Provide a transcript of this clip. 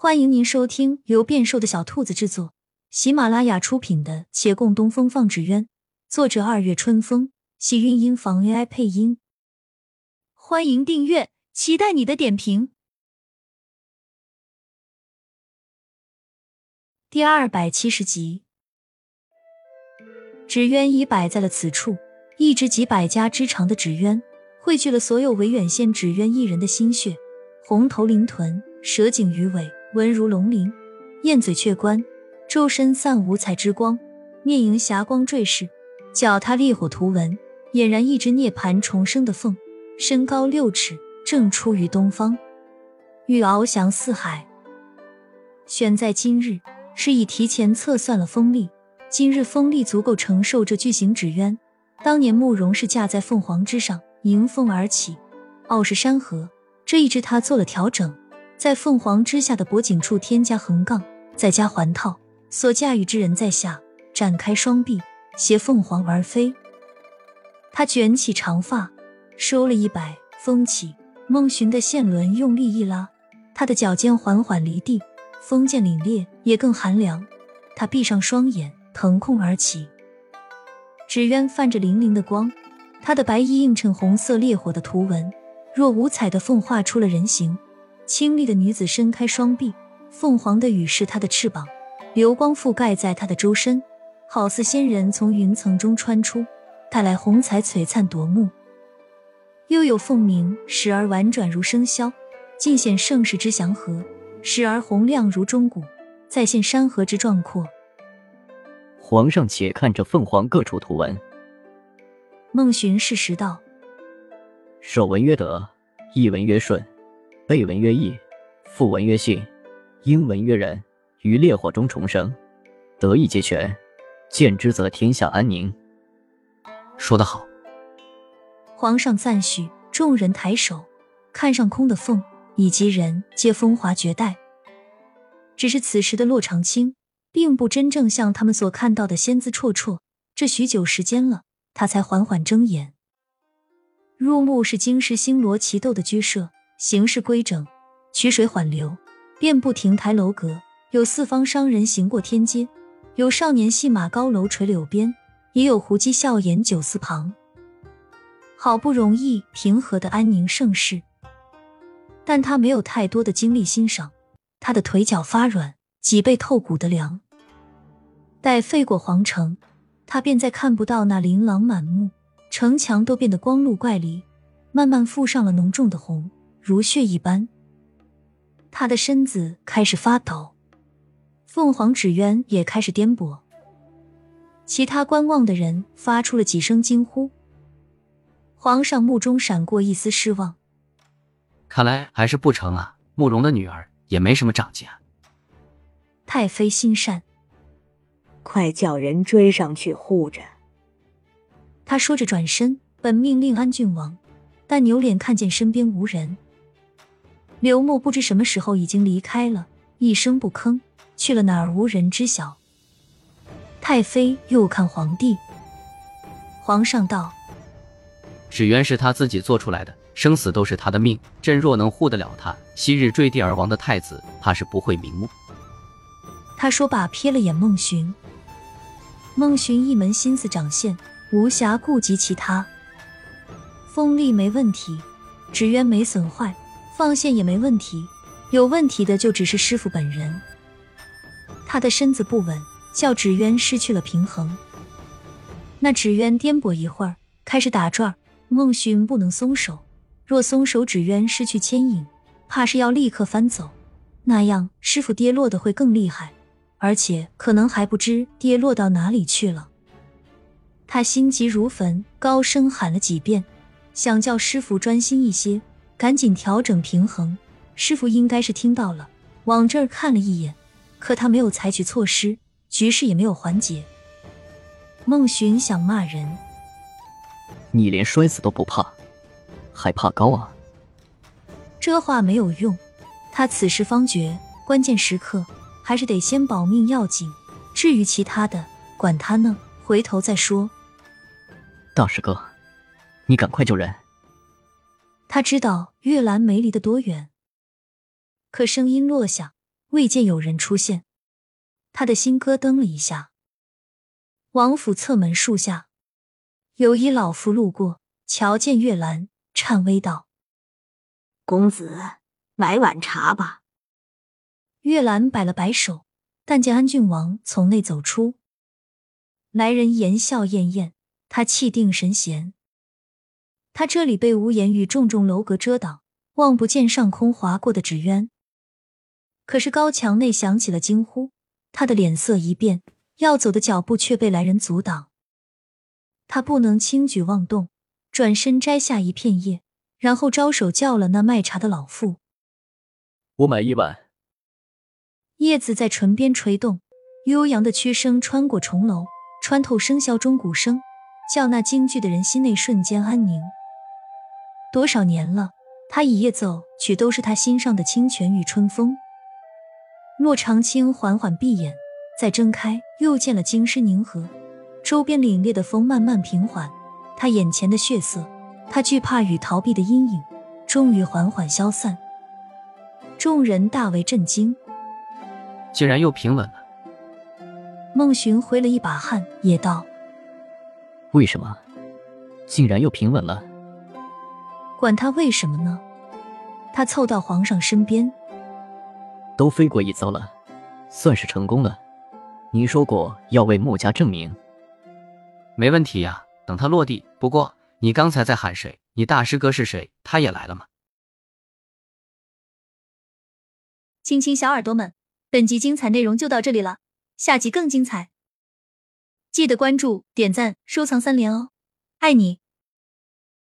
欢迎您收听由变瘦的小兔子制作、喜马拉雅出品的《且共东风放纸鸢》，作者二月春风，喜韵音房 AI 配音。欢迎订阅，期待你的点评。第二百七十集，纸鸢已摆在了此处，一只几百家之长的纸鸢，汇聚了所有维远县纸鸢艺人的心血，红头鳞臀，蛇颈鱼尾。纹如龙鳞，燕嘴雀冠，周身散五彩之光，面迎霞光坠饰，脚踏烈火图文，俨然一只涅槃重生的凤，身高六尺，正出于东方，欲翱翔四海。选在今日，是已提前测算了风力，今日风力足够承受这巨型纸鸢。当年慕容是架在凤凰之上，迎风而起，傲视山河。这一只他做了调整。在凤凰之下的脖颈处添加横杠，再加环套，所驾驭之人在下展开双臂，携凤凰而飞。他卷起长发，收了一摆，风起。孟寻的线轮用力一拉，他的脚尖缓缓离地，风渐凛冽，也更寒凉。他闭上双眼，腾空而起。纸鸢泛着粼粼的光，他的白衣映衬红色烈火的图文，若五彩的凤画出了人形。清丽的女子伸开双臂，凤凰的羽是她的翅膀，流光覆盖在她的周身，好似仙人从云层中穿出，带来红彩璀璨夺目。又有凤鸣，时而婉转如笙箫，尽显盛世之祥和；时而洪亮如钟鼓，再现山河之壮阔。皇上且看这凤凰各处图文。孟寻适时道：“首文曰德，一文曰顺。”背文曰义，复文曰信，英文曰仁。于烈火中重生，得意皆全。见之则天下安宁。说得好。皇上赞许，众人抬手看上空的凤以及人，皆风华绝代。只是此时的洛长青，并不真正像他们所看到的仙姿绰绰。这许久时间了，他才缓缓睁眼。入目是京师星罗棋斗的居舍。形势规整，曲水缓流，遍布亭台楼阁。有四方商人行过天街，有少年戏马高楼垂柳边，也有胡姬笑颜酒肆旁。好不容易平和的安宁盛世，但他没有太多的精力欣赏。他的腿脚发软，脊背透骨的凉。待飞过皇城，他便再看不到那琳琅满目，城墙都变得光露怪离，慢慢附上了浓重的红。如血一般，他的身子开始发抖，凤凰纸鸢也开始颠簸。其他观望的人发出了几声惊呼。皇上目中闪过一丝失望，看来还是不成啊。慕容的女儿也没什么长进啊。太妃心善，快叫人追上去护着。他说着转身，本命令安郡王，但扭脸看见身边无人。刘牧不知什么时候已经离开了，一声不吭，去了哪儿无人知晓。太妃又看皇帝，皇上道：“纸鸢是他自己做出来的，生死都是他的命。朕若能护得了他，昔日坠地而亡的太子，怕是不会瞑目。”他说罢，瞥了眼孟寻。孟寻一门心思长线，无暇顾及其他。风力没问题，纸鸢没损坏。放线也没问题，有问题的就只是师傅本人。他的身子不稳，叫纸鸢失去了平衡。那纸鸢颠簸一会儿，开始打转。孟寻不能松手，若松手，纸鸢失去牵引，怕是要立刻翻走。那样师傅跌落的会更厉害，而且可能还不知跌落到哪里去了。他心急如焚，高声喊了几遍，想叫师傅专心一些。赶紧调整平衡，师傅应该是听到了，往这儿看了一眼，可他没有采取措施，局势也没有缓解。孟寻想骂人：“你连摔死都不怕，还怕高啊？”这话没有用，他此时方觉，关键时刻还是得先保命要紧。至于其他的，管他呢，回头再说。大师哥，你赶快救人。他知道月兰没离得多远，可声音落下，未见有人出现，他的心咯噔了一下。王府侧门树下，有一老妇路过，瞧见月兰，颤巍道：“公子，来碗茶吧。”月兰摆了摆手，但见安郡王从内走出，来人言笑晏晏，他气定神闲。他这里被屋檐与重重楼阁遮挡，望不见上空划过的纸鸢。可是高墙内响起了惊呼，他的脸色一变，要走的脚步却被来人阻挡。他不能轻举妄动，转身摘下一片叶，然后招手叫了那卖茶的老妇：“我买一碗。”叶子在唇边吹动，悠扬的曲声穿过重楼，穿透笙箫钟鼓声，叫那京剧的人心内瞬间安宁。多少年了，他一夜奏曲都是他心上的清泉与春风。骆长青缓缓闭眼，再睁开，又见了京师宁河，周边凛冽的风慢慢平缓，他眼前的血色，他惧怕与逃避的阴影，终于缓缓消散。众人大为震惊，竟然又平稳了。孟寻挥了一把汗，也道：“为什么？竟然又平稳了？”管他为什么呢？他凑到皇上身边，都飞过一遭了，算是成功了。你说过要为穆家证明，没问题呀。等他落地。不过你刚才在喊谁？你大师哥是谁？他也来了吗？亲亲小耳朵们，本集精彩内容就到这里了，下集更精彩，记得关注、点赞、收藏三连哦，爱你。